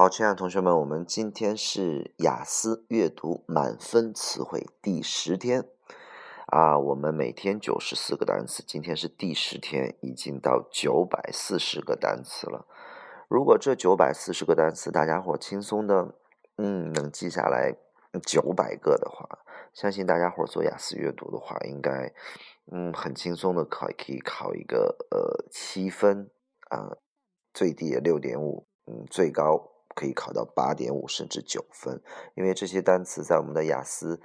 好，亲爱的同学们，我们今天是雅思阅读满分词汇第十天啊。我们每天九十四个单词，今天是第十天，已经到九百四十个单词了。如果这九百四十个单词大家伙轻松的，嗯，能记下来九百个的话，相信大家伙做雅思阅读的话，应该嗯很轻松的考，可以考一个呃七分啊，最低六点五，嗯，最高。可以考到八点五甚至九分，因为这些单词在我们的雅思，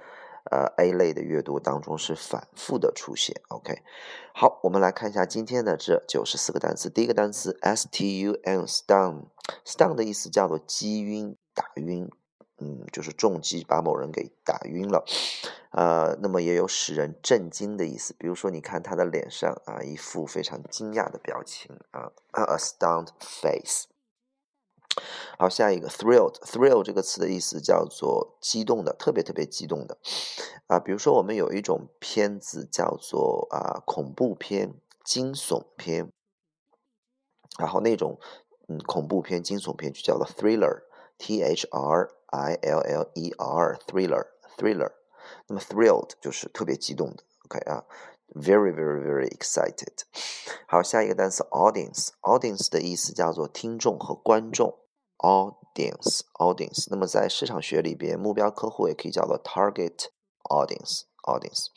呃 A 类的阅读当中是反复的出现。OK，好，我们来看一下今天的这九十四个单词。第一个单词 stun，stun，stun 的意思叫做击晕、打晕，嗯，就是重击把某人给打晕了。呃，那么也有使人震惊的意思，比如说你看他的脸上啊一副非常惊讶的表情啊，a stunned face。好，下一个 thrilled，thrill 这个词的意思叫做激动的，特别特别激动的啊。比如说，我们有一种片子叫做啊恐怖片、惊悚片，然后那种嗯恐怖片、惊悚片就叫做 thriller，t h r i l l e r，thriller，thriller。那么 thrilled 就是特别激动的，OK 啊，very very very excited。好，下一个单词 audience，audience 的意思叫做听众和观众。Audience audience，那么在市场学里边，目标客户也可以叫做 target audience audience。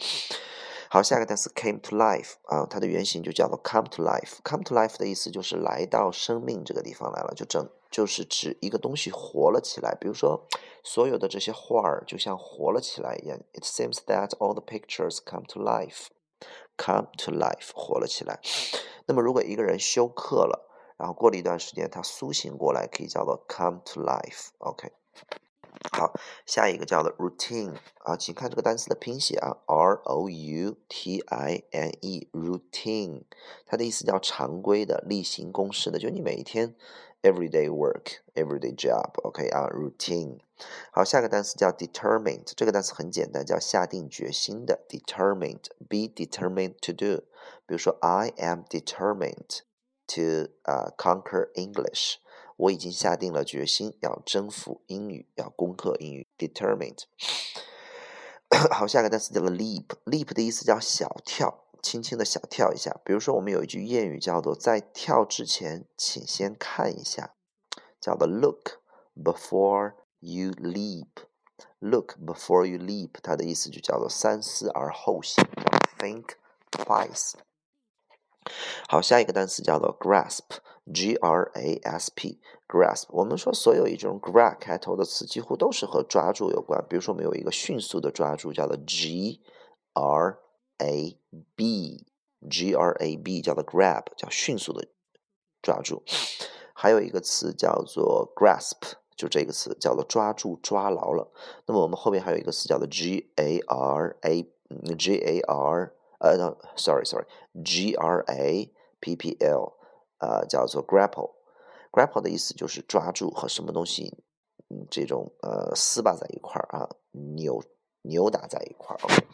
好，下一个单词 came to life 啊，它的原型就叫做 come to life。come to life 的意思就是来到生命这个地方来了，就整就是指一个东西活了起来。比如说，所有的这些画儿就像活了起来一样。It seems that all the pictures come to life. Come to life，活了起来。那么，如果一个人休克了，然后过了一段时间，他苏醒过来，可以叫做 come to life。OK，好，下一个叫做 routine 啊，请看这个单词的拼写啊，R O U T I N E，routine，它的意思叫常规的、例行公事的，就你每一天 everyday work，everyday job。OK 啊，routine。好，下个单词叫 determined，这个单词很简单，叫下定决心的，determined，be determined to do。比如说，I am determined。To 啊 conquer English，我已经下定了决心要征服英语，要攻克英语。Determined。好，下个单词叫做 leap，leap 的意思叫小跳，轻轻的小跳一下。比如说，我们有一句谚语叫做在跳之前，请先看一下，叫做 look before you leap。Look before you leap，它的意思就叫做三思而后行，think twice。好，下一个单词叫做 grasp，g r a s p，grasp。我们说所有以这种 gra 开头的词，几乎都是和抓住有关。比如说，我们有一个迅速的抓住，叫做 g r a b，g r a b 叫做 grab，叫迅速的抓住。还有一个词叫做 grasp，就这个词叫做抓住、抓牢了。那么我们后面还有一个词叫做 g a r a，g a r。呃，sorry，sorry，G R A P P L，呃，叫做 grapple，grapple 的意思就是抓住和什么东西，嗯，这种呃撕巴在一块儿啊，扭扭打在一块儿。OK，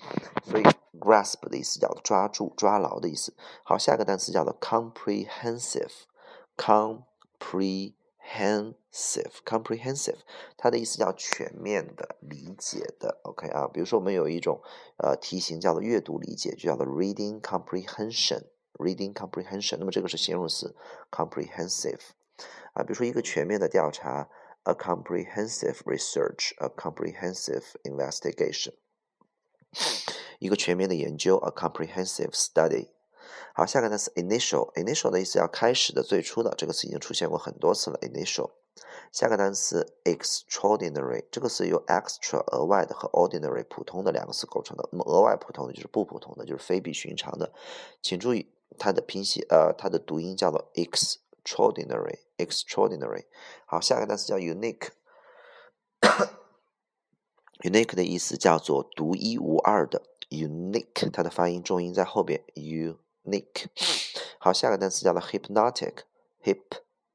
所以 grasp 的意思叫抓住、抓牢的意思。好，下一个单词叫做 comprehensive，compre。comprehensive，comprehensive，它的意思叫全面的、理解的。OK 啊，比如说我们有一种呃题型叫做阅读理解，就叫做 reading comprehension，reading comprehension。那么这个是形容词 comprehensive 啊，比如说一个全面的调查，a comprehensive research，a comprehensive investigation，一个全面的研究，a comprehensive study。好，下个单词 initial，initial 的意思要开始的、最初的，这个词已经出现过很多次了。initial，下个单词 extraordinary，这个词由 extra 额外的和 ordinary 普通的两个词构成的。那么额外普通的就是不普通的，就是非比寻常的。请注意它的拼写，呃，它的读音叫做 extraordinary，extraordinary。好，下个单词叫 unique，unique 的意思叫做独一无二的。unique，它的发音重音在后边，u。Nick，好，下个单词叫做 hypnotic，hip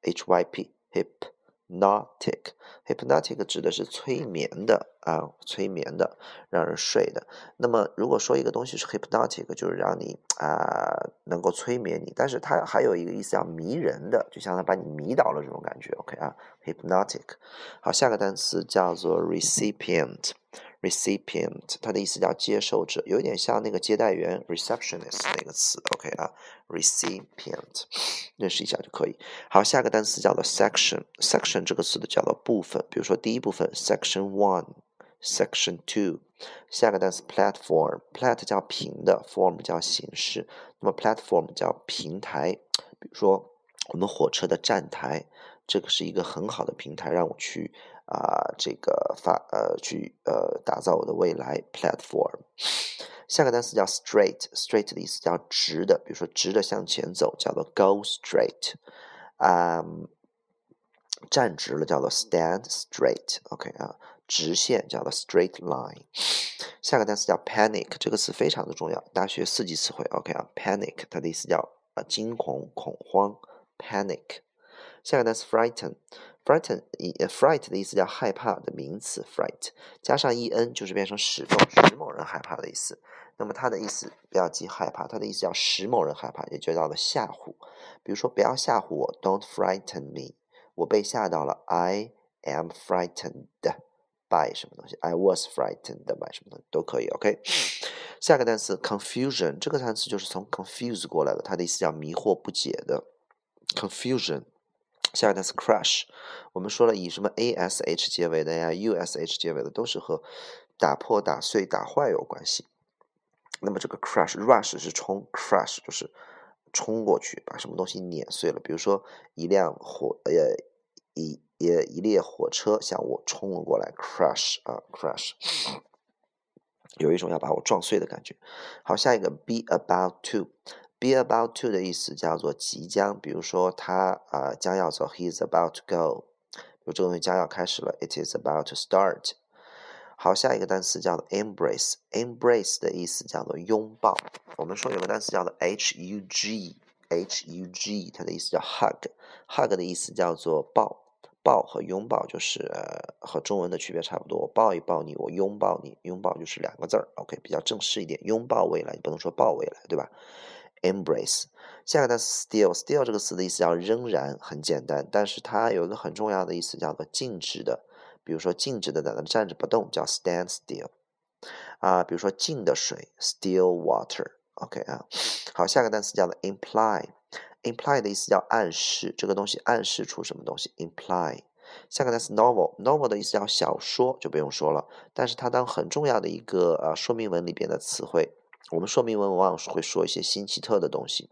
h y p hypnotic，hypnotic 指的是催眠的啊，催眠的，让人睡的。那么如果说一个东西是 hypnotic，就是让你啊能够催眠你，但是它还有一个意思叫迷人的，就像它把你迷倒了这种感觉。OK 啊，hypnotic。好，下个单词叫做 recipient。recipient，它的意思叫接受者，有点像那个接待员 receptionist 那个词，OK 啊，recipient，认识一下就可以。好，下个单词叫做 section，section 这个词的叫做部分，比如说第一部分 section one，section two。下个单词 platform，plat 叫平的，form 叫形式，那么 platform 叫平台，比如说我们火车的站台，这个是一个很好的平台，让我去。啊，这个发呃去呃打造我的未来 platform。下个单词叫 straight，straight 的意思叫直的，比如说直的向前走叫做 go straight。啊，站直了叫做 stand straight。OK 啊，直线叫做 straight line。下个单词叫 panic，这个词非常的重要，大学四级词汇。OK 啊，panic 它的意思叫啊惊恐恐慌 panic。下个单词 frighten。Frighten，fright 的意思叫害怕的名词，fright 加上 en 就是变成使动，使某人害怕的意思。那么它的意思不要记害怕，它的意思叫使某人害怕，也就叫做吓唬。比如说不要吓唬我，Don't frighten me，我被吓到了，I am frightened by 什么东西，I was frightened by 什么东西都可以，OK。下个单词 confusion，这个单词就是从 confuse 过来的，它的意思叫迷惑不解的，confusion。下个单词 crush，我们说了以什么 a s h 结尾的呀，u s h 结尾的都是和打破、打碎、打坏有关系。那么这个 crush，rush 是冲，crush 就是冲过去把什么东西碾碎了。比如说一辆火，呃，一一一列火车向我冲了过来，crush 啊，crush，有一种要把我撞碎的感觉。好，下一个 be about to。Be about to 的意思叫做即将，比如说他啊将要走，He is about to go。有这个东西将要开始了，It is about to start。好，下一个单词叫做 embrace。Embrace 的意思叫做拥抱。我们说有个单词叫做 hug，hug，它的意思叫 hug。hug 的意思叫做抱，抱和拥抱就是呃和中文的区别差不多。我抱一抱你，我拥抱你，拥抱就是两个字儿。OK，比较正式一点，拥抱未来，你不能说抱未来，对吧？Embrace，下个单词 still，still 这个词的意思叫仍然，很简单，但是它有一个很重要的意思叫做静止的，比如说静止的在那站着不动叫 stand still，啊，比如说静的水 still water，OK 啊，好，下个单词叫做 imply，imply 的意思叫暗示，这个东西暗示出什么东西，imply，下个单词 novel，novel 的意思叫小说，就不用说了，但是它当很重要的一个呃说明文里边的词汇。我们说明文往往是会说一些新奇特的东西，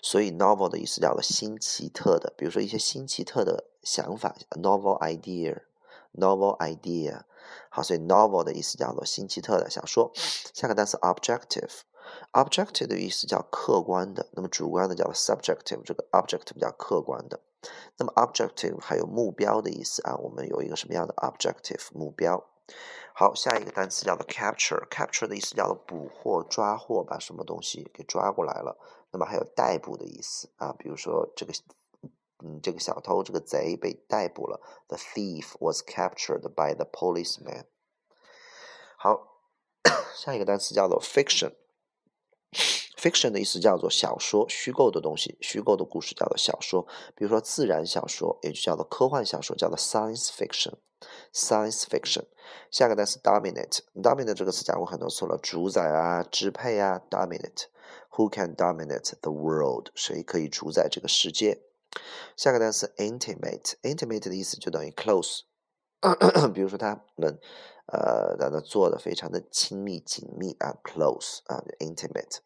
所以 novel 的意思叫做新奇特的，比如说一些新奇特的想法，novel idea，novel idea。好，所以 novel 的意思叫做新奇特的小说。下个单词 objective，objective 的意思叫客观的，那么主观的叫做 subjective，这个 objective 叫客观的。那么 objective 还有目标的意思啊，我们有一个什么样的 objective 目标？好，下一个单词叫做 capture，capture 的意思叫做捕获、抓获，把什么东西给抓过来了。那么还有逮捕的意思啊，比如说这个，嗯，这个小偷、这个贼被逮捕了。The thief was captured by the policeman。好，下一个单词叫做 fiction，fiction 的意思叫做小说、虚构的东西、虚构的故事叫做小说。比如说自然小说，也就叫做科幻小说，叫做 science fiction。Science fiction，下个单词 dominate，dominate 这个词讲过很多次了，主宰啊，支配啊，dominate，who can dominate the world？谁可以主宰这个世界？下个单词 intimate，intimate 的意思就等于 close，比如说他们呃在那做的非常的亲密紧密啊，close 啊，intimate。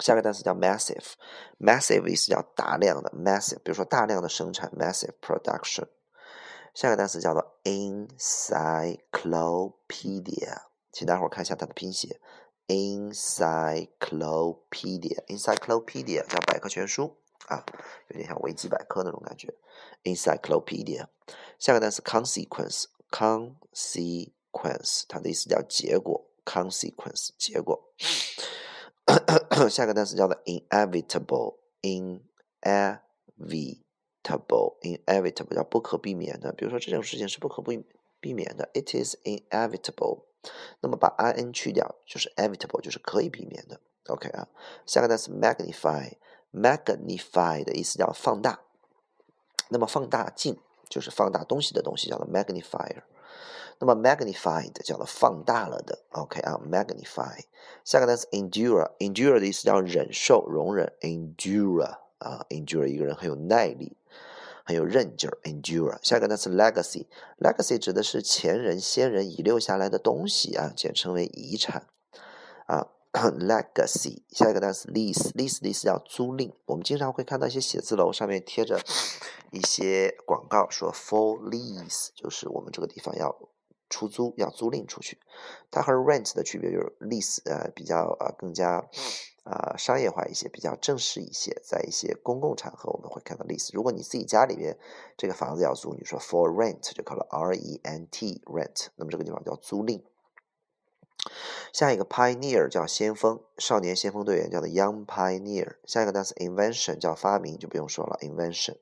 下个单词叫 massive，massive 意思叫大量的，massive，比如说大量的生产，massive production。下个单词叫做 encyclopedia，请大伙儿看一下它的拼写，encyclopedia，encyclopedia 叫百科全书啊，有点像维基百科那种感觉，encyclopedia。下个单词 consequence，consequence 它的意思叫结果，consequence 结果。下个单词叫做 inevitable，inevitable。Inevitable 叫不可避免的，比如说这种事情是不可避避免的，it is inevitable。那么把 i n 去掉，就是 evitable，就是可以避免的。OK 啊，下个单词 magnify，magnify 的意思叫放大。那么放大镜就是放大东西的东西，叫做 magnifier。那么 magnified 叫做放大了的。OK 啊，magnify。下个单词 endure，endure 的意思叫忍受、容忍。endure 啊，endure 一个人很有耐力。还有韧劲儿，endure。下一个单词 legacy，legacy 指的是前人、先人遗留下来的东西啊，简称为遗产啊。legacy。下一个单词 lease，lease 的意思叫租赁。我们经常会看到一些写字楼上面贴着一些广告，说 for lease，就是我们这个地方要出租、要租赁出去。它和 rent 的区别就是 lease，呃，比较呃更加。啊，商业化一些，比较正式一些，在一些公共场合我们会看到例子。如果你自己家里边这个房子要租，你说 for rent 就可了，R E N T rent，那么这个地方叫租赁。下一个 pioneer 叫先锋，少年先锋队员叫做 young pioneer。下一个单词 invention 叫发明，就不用说了，invention。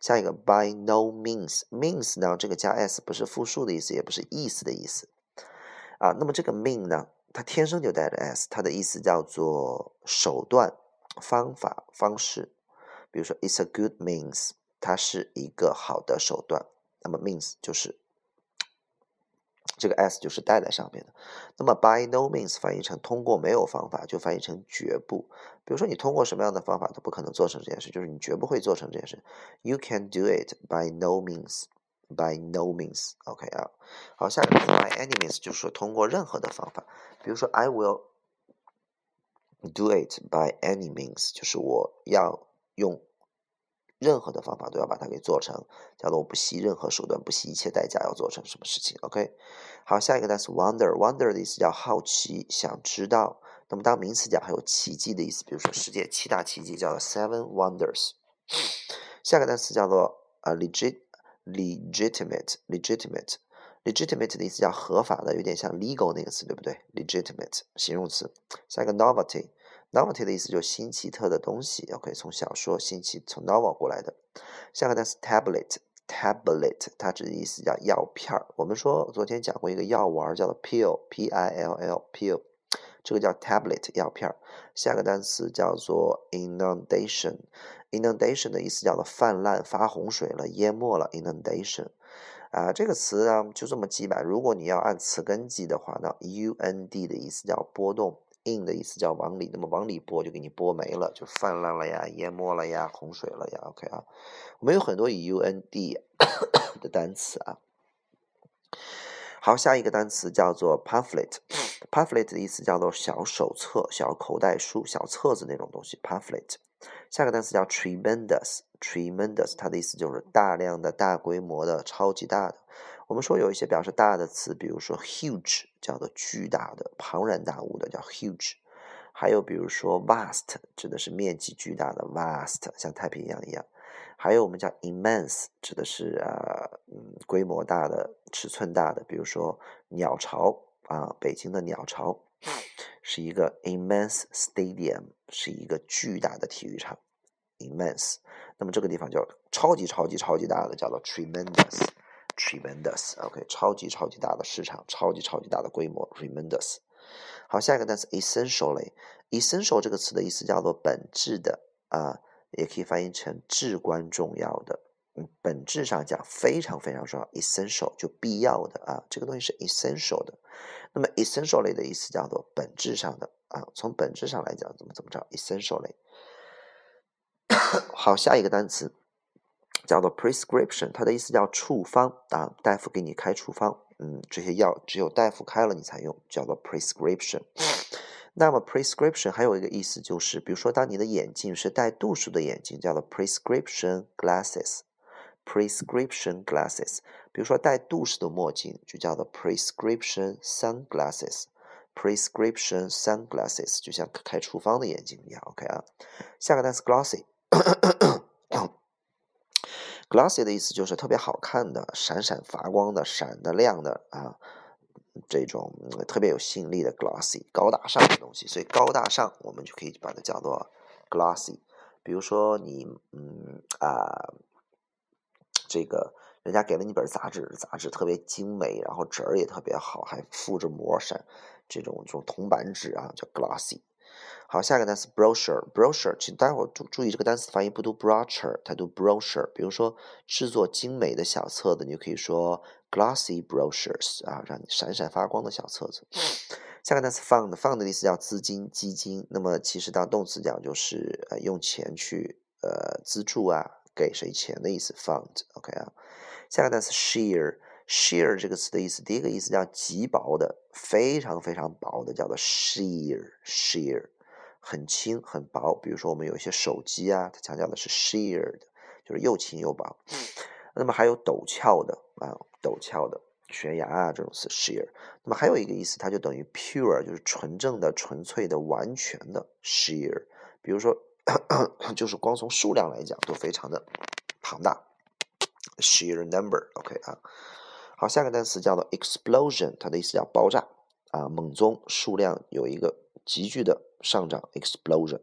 下一个 by no means，means 呢这个加 s 不是复数的意思，也不是意思的意思啊。那么这个 mean 呢？它天生就带着 s，它的意思叫做手段、方法、方式。比如说，it's a good means，它是一个好的手段。那么 means 就是这个 s 就是带在上面的。那么 by no means 翻译成通过没有方法，就翻译成绝不。比如说，你通过什么样的方法都不可能做成这件事，就是你绝不会做成这件事。You can do it by no means。By no means，OK 啊，好，下一个 by any means 就是说通过任何的方法，比如说 I will do it by any means，就是我要用任何的方法都要把它给做成，叫做我不惜任何手段，不惜一切代价要做成什么事情，OK。好，下一个单词 wonder，wonder 的意思叫好奇，想知道。那么当名词讲还有奇迹的意思，比如说世界七大奇迹叫做 seven wonders。下个单词叫做呃 legit。Legitimate legitimate legitimate 的意思叫合法的，有点像 legal 那个词，对不对？legitimate 形容词。下一个 novelty novelty 的意思就是新奇特的东西，OK，从小说新奇从 novel 过来的。下个单词 tablet tablet 它指的意思叫药片儿。我们说昨天讲过一个药丸叫做 pill p i l l pill，这个叫 tablet 药片儿。下个单词叫做 inundation。inundation 的意思叫做泛滥、发洪水了、淹没了。inundation 啊，这个词啊就这么记吧。如果你要按词根记的话，那 u n d 的意思叫波动，in 的意思叫往里，那么往里波就给你波没了，就泛滥了呀、淹没了呀、洪水了呀。OK 啊，我们有很多以 u n d 的单词啊。好，下一个单词叫做 pamphlet。pamphlet 的意思叫做小手册、小口袋书、小册子那种东西。pamphlet。下个单词叫 tremendous，tremendous，它的意思就是大量的、大规模的、超级大的。我们说有一些表示大的词，比如说 huge，叫做巨大的、庞然大物的，叫 huge。还有比如说 vast，指的是面积巨大的 vast，像太平洋一样。还有我们讲 immense，指的是啊，嗯，规模大的、尺寸大的，比如说鸟巢啊，北京的鸟巢。是一个 immense stadium，是一个巨大的体育场，immense。那么这个地方叫超级超级超级大的，叫做 tremendous，tremendous。OK，超级超级大的市场，超级超级大的规模，tremendous。好，下一个单词 essentially，essential 这个词的意思叫做本质的啊，也可以翻译成至关重要的。嗯，本质上讲非常非常重要，essential 就必要的啊，这个东西是 essential 的。那么 essentially 的意思叫做本质上的啊，从本质上来讲怎么怎么着，essentially。好，下一个单词叫做 prescription，它的意思叫处方啊，大夫给你开处方，嗯，这些药只有大夫开了你才用，叫做 prescription。那么 prescription 还有一个意思就是，比如说当你的眼镜是带度数的眼镜，叫做 prescription glasses。prescription glasses，比如说带度数的墨镜，就叫做 prescription sunglasses。prescription sunglasses 就像开处方的眼镜一样。OK 啊，下个单词 glossy。glossy 的意思就是特别好看的、闪闪发光的、闪的亮的啊，这种特别有吸引力的 glossy，高大上的东西。所以高大上，我们就可以把它叫做 glossy。比如说你，嗯啊。这个人家给了你本杂志，杂志特别精美，然后纸儿也特别好，还附着膜闪这种这种铜板纸啊，叫 glossy。好，下一个单词 brochure，brochure，请待会儿注注意这个单词发音不读 brochure，它读 brochure。比如说制作精美的小册子，你就可以说 glossy brochures 啊，让你闪闪发光的小册子。下个单词 fund，fund 的意思叫资金、基金。那么其实当动词讲就是呃用钱去呃资助啊，给谁钱的意思。fund，OK 啊。下个单词 sheer，sheer 这个词的意思，第一个意思叫极薄的，非常非常薄的，叫做 sheer，sheer。很轻很薄，比如说我们有一些手机啊，它强调的是 sheer 的，就是又轻又薄。那么还有陡峭的啊，陡峭的悬崖啊，这种词 sheer。那么还有一个意思，它就等于 pure，就是纯正的、纯粹的、完全的 sheer。比如说，就是光从数量来讲都非常的庞大，sheer number，OK 啊。好，下个单词叫做 explosion，它的意思叫爆炸啊，猛宗数量有一个急剧的。上涨，explosion。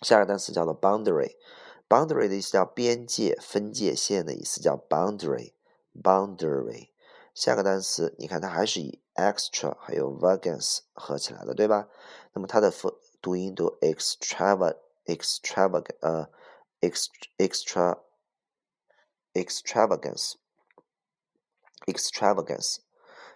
下个单词叫做 boundary 的意思叫边界、分界线的意思，叫 boundary，boundary。下个单词，你看它还是以 extra 还有 vagance 合起来的，对吧？那么它的读读音读 extrava extravag 呃 extra extravagance extravagance，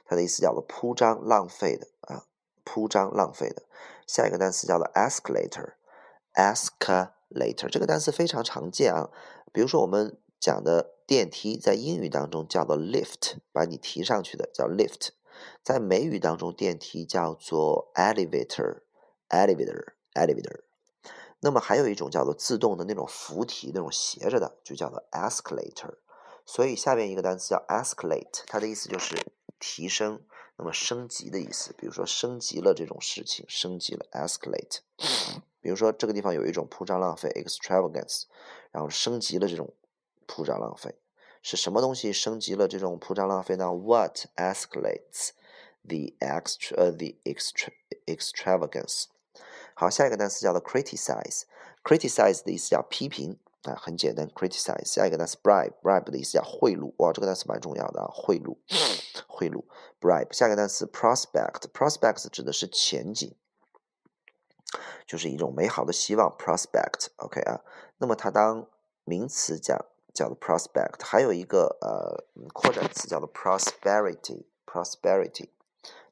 它的意思叫做铺张、浪费的啊。铺张浪费的，下一个单词叫做 escalator，escal Later 这个单词非常常见啊。比如说我们讲的电梯，在英语当中叫做 lift，把你提上去的叫 lift。在美语当中，电梯叫做 elevator，elevator，elevator。那么还有一种叫做自动的那种扶梯，那种斜着的，就叫做 escalator。所以下面一个单词叫 escalate，它的意思就是提升。那么升级的意思，比如说升级了这种事情，升级了 escalate。比如说这个地方有一种铺张浪费 extravagance，然后升级了这种铺张浪费，是什么东西升级了这种铺张浪费呢？What escalates the extra the extra extravagance？好，下一个单词叫做 criticize，criticize 的意思叫批评。啊，很简单，criticize。下一个单词 bribe，bribe 的意思叫贿赂，哇，这个单词蛮重要的啊，贿赂，贿赂，bribe。下一个单词 prospect，prospect 指的是前景，就是一种美好的希望，prospect，OK 啊。那么它当名词讲叫做 prospect，还有一个呃扩展词叫做 prosperity，prosperity。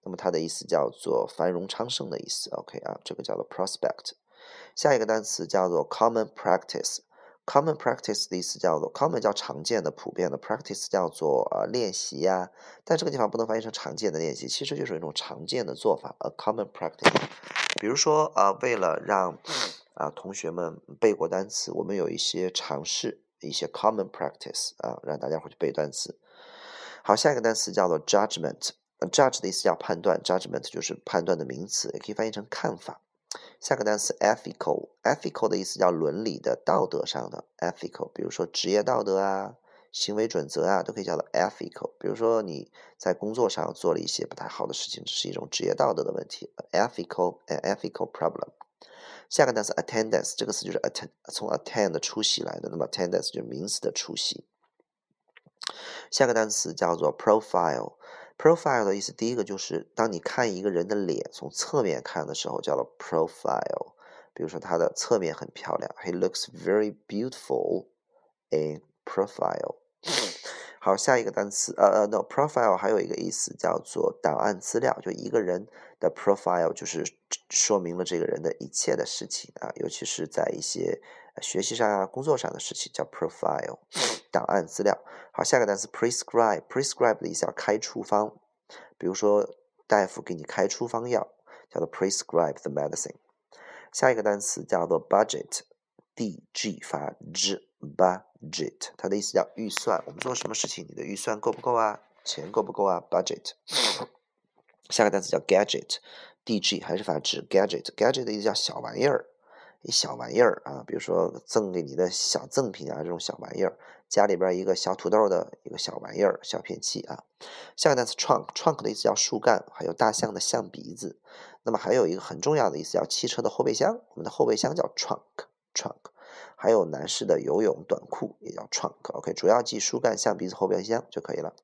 那么它的意思叫做繁荣昌盛的意思，OK 啊，这个叫做 prospect。下一个单词叫做 common practice。Common practice 的意思叫做 common 叫常见的、普遍的，practice 叫做呃练习呀。但这个地方不能翻译成常见的练习，其实就是一种常见的做法，a common practice。比如说啊，为了让啊同学们背过单词，我们有一些尝试，一些 common practice 啊，让大家伙去背单词。好，下一个单词叫做 judgment。judge 的意思叫判断，judgment 就是判断的名词，也可以翻译成看法。下个单词 ethical，ethical 的意思叫伦理的、道德上的 ethical，比如说职业道德啊、行为准则啊，都可以叫做 ethical。比如说你在工作上做了一些不太好的事情，这是一种职业道德的问题，ethical，an ethical problem。下个单词 attendance，这个词就是 attend，从 attend 出席来的，那么 attendance 就是名词的出席。下个单词叫做 profile。Profile 的意思，第一个就是当你看一个人的脸，从侧面看的时候，叫做 profile。比如说他的侧面很漂亮，He looks very beautiful in profile。好，下一个单词，呃呃，no，profile 还有一个意思叫做档案资料，就一个人的 profile 就是说明了这个人的一切的事情啊，尤其是在一些学习上啊、工作上的事情，叫 profile，档案资料。好，下个单词 prescribe，prescribe 的意思叫开处方，比如说大夫给你开处方药，叫做 prescribe the medicine。下一个单词叫做 budget，d g 发 z，budget。它的意思叫预算。我们做什么事情，你的预算够不够啊？钱够不够啊？budget。下个单词叫 gadget，d g 还是发直 gadget，gadget 的意思叫小玩意儿，一小玩意儿啊，比如说赠给你的小赠品啊，这种小玩意儿，家里边一个小土豆的一个小玩意儿，小便器啊。下个单词 trunk，trunk 的意思叫树干，还有大象的象鼻子。那么还有一个很重要的意思叫汽车的后备箱，我们的后备箱叫 trunk，trunk。还有男士的游泳短裤也叫 trunk，OK，主要记树干象鼻子后备箱就可以了。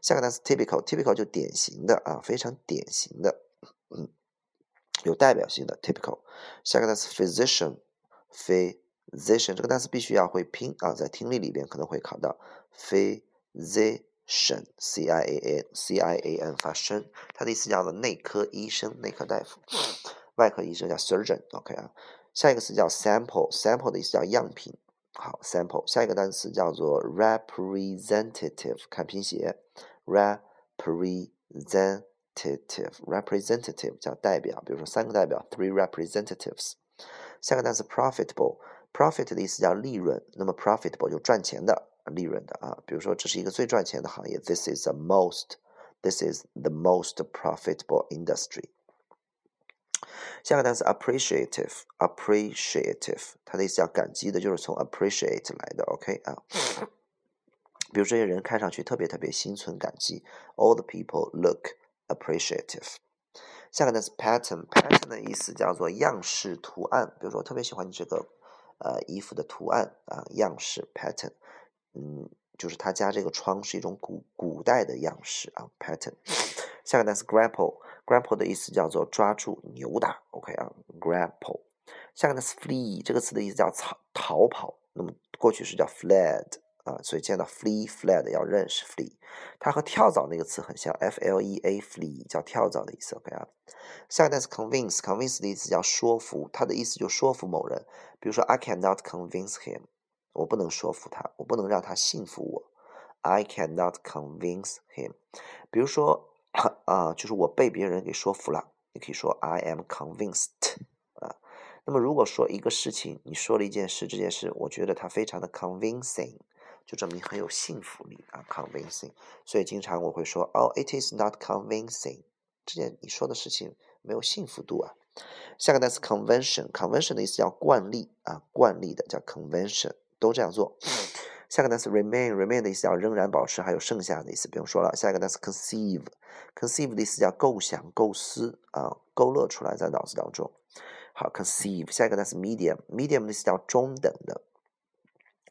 下个单词 typical，typical 就典型的啊，非常典型的，嗯，有代表性的 typical。下个单词 physician，physician position 这个单词必须要会拼啊，在听力里边可能会考到 physician。c i a n c i a n 发声，它的意思叫做内科医生、内科大夫，外科医生叫 surgeon，OK 啊。下一个词叫 sample，sample 的意思叫样品。好，sample。下一个单词叫做 representative，看拼写，representative，representative 叫代表，比如说三个代表，three representatives。下个单词 profitable profit 的意思叫利润，那么 profitable 就赚钱的。利润的啊，比如说这是一个最赚钱的行业，This is the most, this is the most profitable industry。下个单词 appreciative，appreciative，它的意思叫感激的，就是从 appreciate 来的，OK 啊。比如这些人看上去特别特别心存感激，All the people look appreciative。下个单词 pattern，pattern 的意思叫做样式图案，比如说我特别喜欢你这个呃衣服的图案啊，样式 pattern。嗯，就是他家这个窗是一种古古代的样式啊，pattern。下个单词 grapple，grapple 的意思叫做抓住、扭打，OK 啊，grapple。下个单词 flee，这个词的意思叫逃逃跑，那么过去式叫 fled 啊，所以见到 flee fled 要认识 flee，它和跳蚤那个词很像，f l e a flee 叫跳蚤的意思，OK 啊。下个单词 convince，convince 的意思叫说服，它的意思就说服某人，比如说 I cannot convince him。我不能说服他，我不能让他信服我。I cannot convince him。比如说啊，就是我被别人给说服了，你可以说 I am convinced 啊。那么如果说一个事情，你说了一件事，这件事我觉得它非常的 convincing，就证明很有信服力啊，convincing。所以经常我会说哦，it is not convincing，这件你说的事情没有信服度啊。下个单词 convention，convention 的意思叫惯例啊，惯例的叫 convention。都这样做。下个单词 remain，remain 的意思叫仍然保持，还有剩下的意思不用说了。下一个单词 conceive，conceive 的意思叫构想、构思啊，勾勒出来在脑子当中。好，conceive。下一个单词 medium，medium 的意思叫中等的，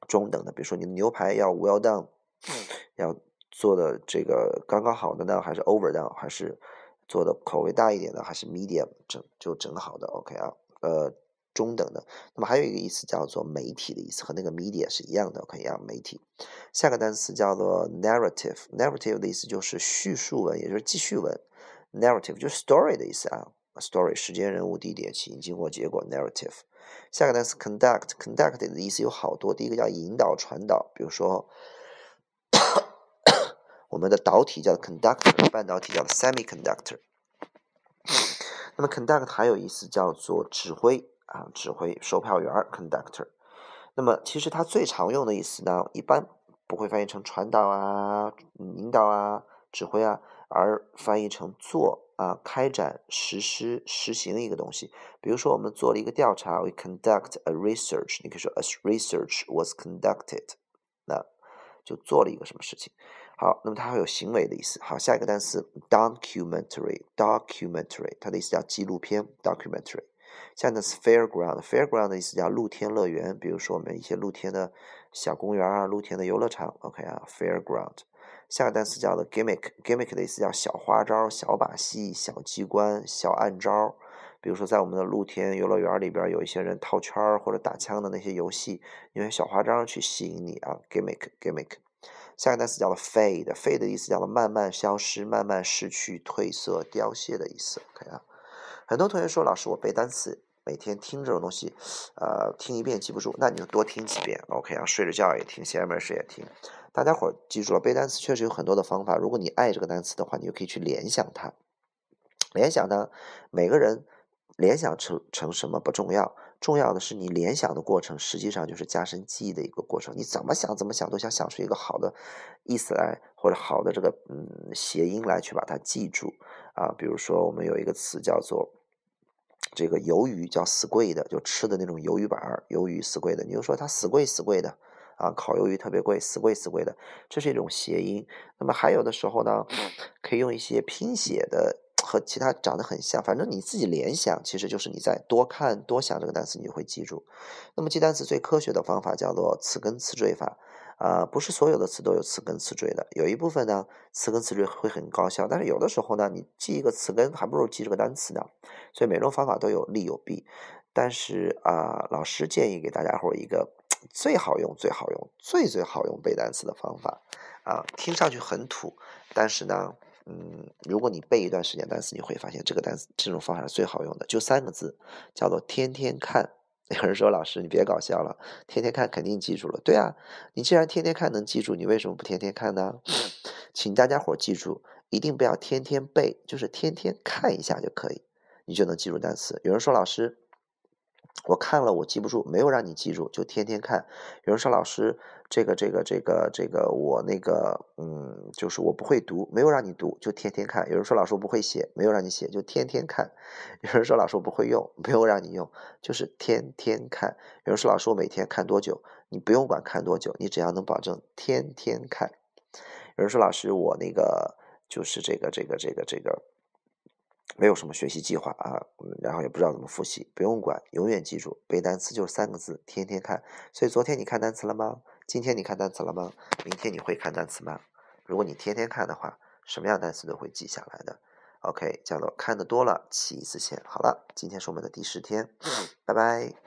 中等的。比如说你的牛排要 well done，要做的这个刚刚好的呢，还是 over done，还是做的口味大一点的，还是 medium 整就整好的？OK 啊，呃。中等的，那么还有一个意思叫做媒体的意思，和那个 media 是一样的，OK 啊，媒体。下个单词叫做 narrative，narrative 的意思就是叙述文，也就是记叙文。narrative 就是 story 的意思啊，story 时间、人物、地点、起因、经过、结果。narrative。下个单词 conduct，conduct 的意思有好多，第一个叫引导、传导，比如说我们的导体叫 conductor，半导体叫 semiconductor。那么 conduct 还有意思叫做指挥。啊，指挥售票员 conductor。那么其实它最常用的意思呢，一般不会翻译成传导啊、引导啊、指挥啊，而翻译成做啊、开展、实施、实行一个东西。比如说我们做了一个调查，we conduct a research，你可以说 a research was conducted，那就做了一个什么事情。好，那么它会有行为的意思。好，下一个单词 documentary，documentary，它的意思叫纪录片 documentary。下呢是 fairground，fairground 的意思叫露天乐园，比如说我们一些露天的小公园啊，露天的游乐场。OK 啊，fairground。下个单词叫做 gimmick，gimmick 的意思叫小花招、小把戏、小机关、小暗招。比如说在我们的露天游乐园里边，有一些人套圈或者打枪的那些游戏，用小花招去吸引你啊，gimmick，gimmick。下个单词叫做 fade，fade 的意思叫做慢慢消失、慢慢失去、褪色、凋谢的意思。OK 啊。很多同学说：“老师，我背单词，每天听这种东西，呃，听一遍记不住，那你就多听几遍，OK 啊？睡着觉也听，闲着没事也听。大家伙记住了，背单词确实有很多的方法。如果你爱这个单词的话，你就可以去联想它。联想呢，每个人联想成成什么不重要，重要的是你联想的过程，实际上就是加深记忆的一个过程。你怎么想怎么想，都想想出一个好的意思来，或者好的这个嗯谐音来，去把它记住啊。比如说，我们有一个词叫做。”这个鱿鱼叫死贵的，就吃的那种鱿鱼板儿，鱿鱼死贵的。你就说它死贵死贵的啊，烤鱿鱼特别贵，死贵死贵的，这是一种谐音。那么还有的时候呢，可以用一些拼写的和其他长得很像，反正你自己联想，其实就是你在多看多想这个单词，你就会记住。那么记单词最科学的方法叫做词根词缀法。啊，不是所有的词都有词根词缀的，有一部分呢，词根词缀会很高效，但是有的时候呢，你记一个词根还不如记这个单词呢。所以每种方法都有利有弊，但是啊，老师建议给大家伙一个最好用、最好用、最最好用背单词的方法啊，听上去很土，但是呢，嗯，如果你背一段时间单词，你会发现这个单词这种方法是最好用的，就三个字，叫做天天看。有人说：“老师，你别搞笑了，天天看肯定记住了。”对啊，你既然天天看能记住，你为什么不天天看呢？请大家伙记住，一定不要天天背，就是天天看一下就可以，你就能记住单词。有人说：“老师。”我看了，我记不住，没有让你记住，就天天看。有人说老师，这个这个这个这个我那个嗯，就是我不会读，没有让你读，就天天看。有人说老师我不会写，没有让你写，就天天看。有人说老师我不会用，没有让你用，就是天天看。有人说老师我每天看多久，你不用管看多久，你只要能保证天天看。有人说老师我那个就是这个这个这个这个。没有什么学习计划啊，然后也不知道怎么复习，不用管，永远记住背单词就是三个字，天天看。所以昨天你看单词了吗？今天你看单词了吗？明天你会看单词吗？如果你天天看的话，什么样单词都会记下来的。OK，叫做看的多了起一次线。好了，今天是我们的第十天，拜拜。